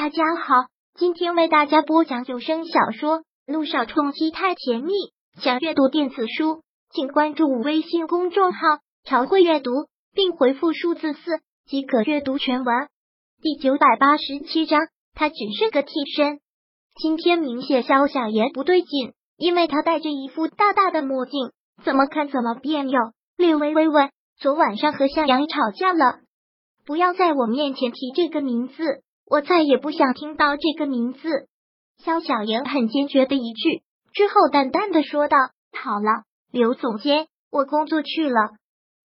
大家好，今天为大家播讲有声小说《路上冲击太甜蜜》。想阅读电子书，请关注微信公众号“朝会阅读”，并回复数字四即可阅读全文。第九百八十七章，他只是个替身。今天明显肖小言不对劲，因为他戴着一副大大的墨镜，怎么看怎么别扭。略微微问：“昨晚上和向阳吵架了？不要在我面前提这个名字。”我再也不想听到这个名字。肖小言很坚决的一句，之后淡淡的说道：“好了，刘总监，我工作去了。”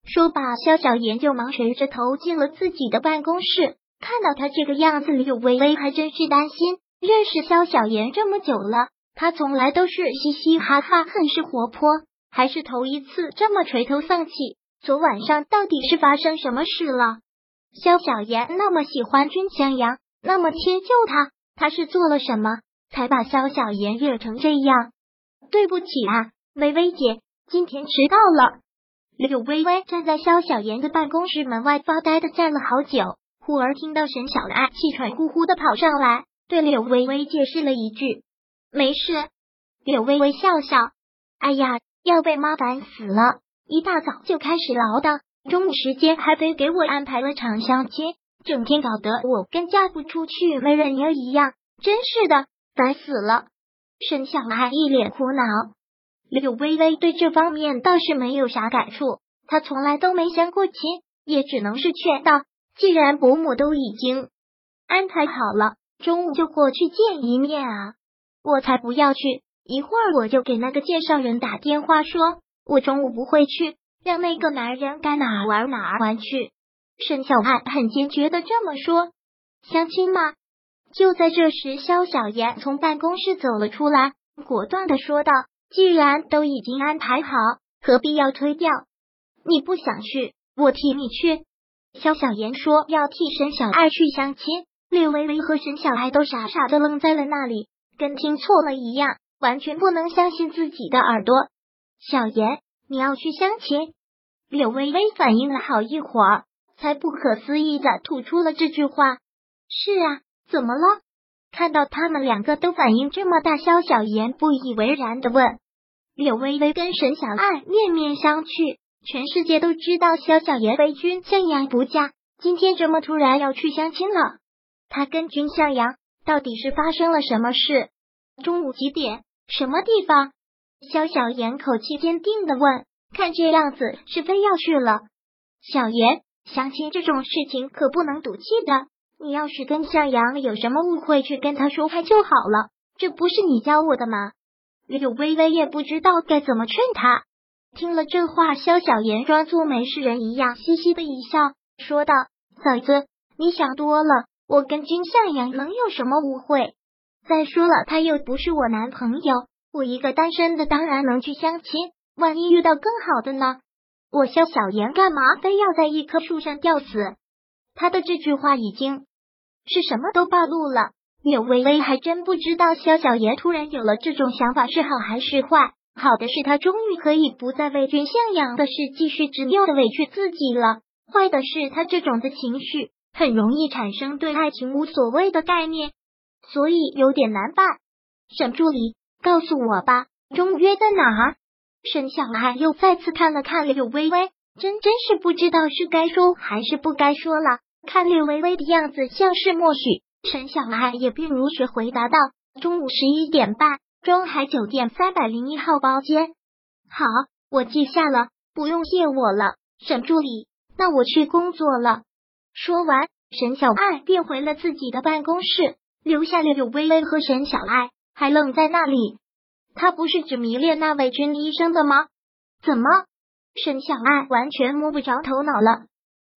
说罢，肖小言就忙垂着头进了自己的办公室。看到他这个样子，柳微微还真是担心。认识肖小言这么久了，他从来都是嘻嘻哈哈，很是活泼，还是头一次这么垂头丧气。昨晚上到底是发生什么事了？肖小言那么喜欢君向阳。那么迁就他，他是做了什么才把萧小言惹成这样？对不起啊，微微姐，今天迟到了。柳微微站在萧小言的办公室门外发呆的站了好久，忽而听到沈小爱气喘呼呼的跑上来，对柳微微解释了一句：“没事。”柳微微笑笑：“哎呀，要被妈烦死了，一大早就开始唠叨，中午时间还得给我安排了场相亲。”整天搞得我跟嫁不出去没人样一样，真是的，烦死了。沈小爱一脸苦恼，柳微微对这方面倒是没有啥感触，她从来都没相过亲，也只能是劝道：既然伯母都已经安排好了，中午就过去见一面啊！我才不要去，一会儿我就给那个介绍人打电话，说我中午不会去，让那个男人该哪玩哪玩去。沈小爱很坚决的这么说：“相亲吗？”就在这时，肖小妍从办公室走了出来，果断的说道：“既然都已经安排好，何必要推掉？你不想去，我替你去。”肖小妍说要替沈小爱去相亲，柳微微和沈小爱都傻傻的愣在了那里，跟听错了一样，完全不能相信自己的耳朵。小妍，你要去相亲？柳微微反应了好一会儿。才不可思议的吐出了这句话。是啊，怎么了？看到他们两个都反应这么大，肖小妍不以为然的问。柳微微跟沈小爱面面相觑，全世界都知道肖小妍为君向阳不嫁，今天这么突然要去相亲了。他跟君向阳到底是发生了什么事？中午几点？什么地方？肖小妍口气坚定的问。看这样子是非要去了。小妍。相亲这种事情可不能赌气的，你要是跟向阳有什么误会，去跟他说开就好了。这不是你教我的吗？柳微微也不知道该怎么劝他。听了这话，肖小言装作没事人一样，嘻嘻的一笑，说道：“嫂子，你想多了，我跟金向阳能有什么误会？再说了，他又不是我男朋友，我一个单身的当然能去相亲。万一遇到更好的呢？”我萧小言干嘛非要在一棵树上吊死？他的这句话已经是什么都暴露了。柳微微还真不知道萧小言突然有了这种想法是好还是坏。好的是他终于可以不再为君向阳的事继续执拗的委屈自己了。坏的是他这种的情绪很容易产生对爱情无所谓的概念，所以有点难办。沈助理，告诉我吧，中约在哪儿？沈小爱又再次看了看柳微微，真真是不知道是该说还是不该说了。看柳微微的样子，像是默许。沈小爱也并如实回答道：“中午十一点半，中海酒店三百零一号包间。”好，我记下了，不用谢我了，沈助理。那我去工作了。说完，沈小爱便回了自己的办公室，留下柳微微和沈小爱还愣在那里。他不是只迷恋那位军医生的吗？怎么，沈小爱完全摸不着头脑了？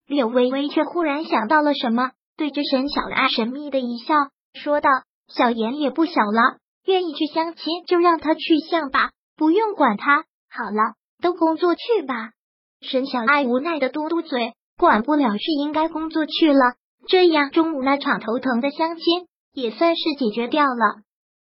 柳微微却忽然想到了什么，对着沈小爱神秘的一笑，说道：“小妍也不小了，愿意去相亲就让他去相吧，不用管他。好了，都工作去吧。”沈小爱无奈的嘟嘟嘴，管不了是应该工作去了。这样中午那场头疼的相亲也算是解决掉了。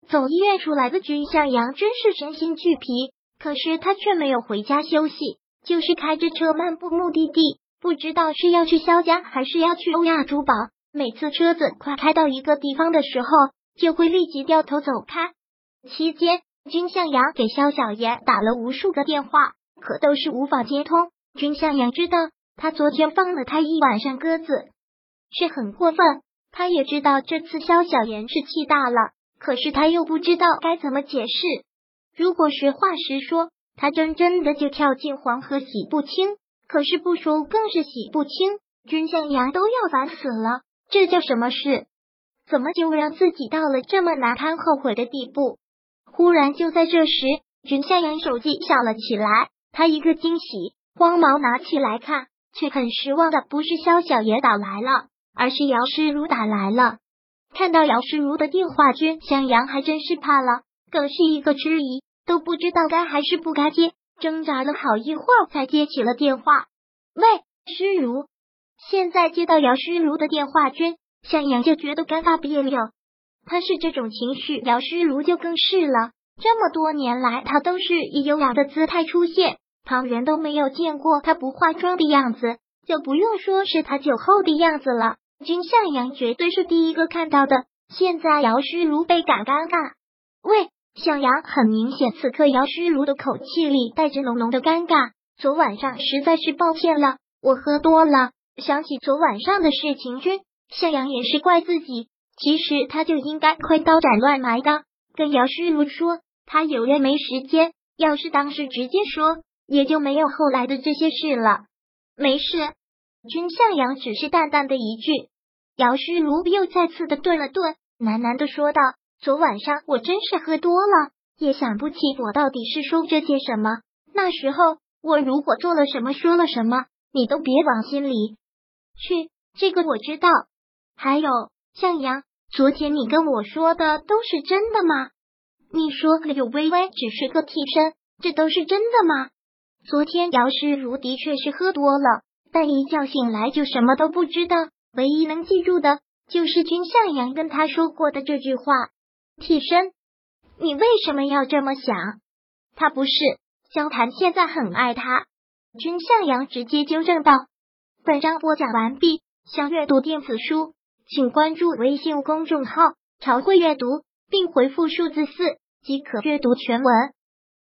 走医院出来的君向阳真是身心俱疲，可是他却没有回家休息，就是开着车漫步目的地，不知道是要去萧家还是要去欧亚珠宝。每次车子快开到一个地方的时候，就会立即掉头走开。期间，君向阳给肖小妍打了无数个电话，可都是无法接通。君向阳知道他昨天放了他一晚上鸽子，是很过分。他也知道这次肖小妍是气大了，可是他又不知道该怎么解释。如果实话实说，他真真的就跳进黄河洗不清；可是不说更是洗不清。君向阳都要烦死了，这叫什么事？怎么就让自己到了这么难堪、后悔的地步？忽然就在这时，君向阳手机响了起来，他一个惊喜，慌忙拿起来看，却很失望的不是肖小爷打来了，而是姚诗如打来了。看到姚诗如的电话，君向阳还真是怕了，更是一个迟疑，都不知道该还是不该接，挣扎了好一会儿才接起了电话。喂，诗如，现在接到姚诗如的电话，君向阳就觉得尴尬别扭。他是这种情绪，姚诗如就更是了。这么多年来，他都是以优雅的姿态出现，旁人都没有见过他不化妆的样子，就不用说是他酒后的样子了。君向阳绝对是第一个看到的。现在姚虚如倍感尴尬。喂，向阳，很明显，此刻姚虚如的口气里带着浓浓的尴尬。昨晚上实在是抱歉了，我喝多了。想起昨晚上的事情，君向阳也是怪自己。其实他就应该快刀斩乱麻的跟姚虚如说，他有约没时间。要是当时直接说，也就没有后来的这些事了。没事，君向阳只是淡淡的一句。姚诗如又再次的顿了顿，喃喃的说道：“昨晚上我真是喝多了，也想不起我到底是说这些什么。那时候我如果做了什么，说了什么，你都别往心里去。这个我知道。还有。”向阳，昨天你跟我说的都是真的吗？你说柳微微只是个替身，这都是真的吗？昨天姚诗如的确是喝多了，但一觉醒来就什么都不知道，唯一能记住的就是君向阳跟他说过的这句话。替身，你为什么要这么想？他不是萧谈，现在很爱他。君向阳直接纠正道。本章播讲完毕，想阅读电子书。请关注微信公众号“朝会阅读”，并回复数字四即可阅读全文。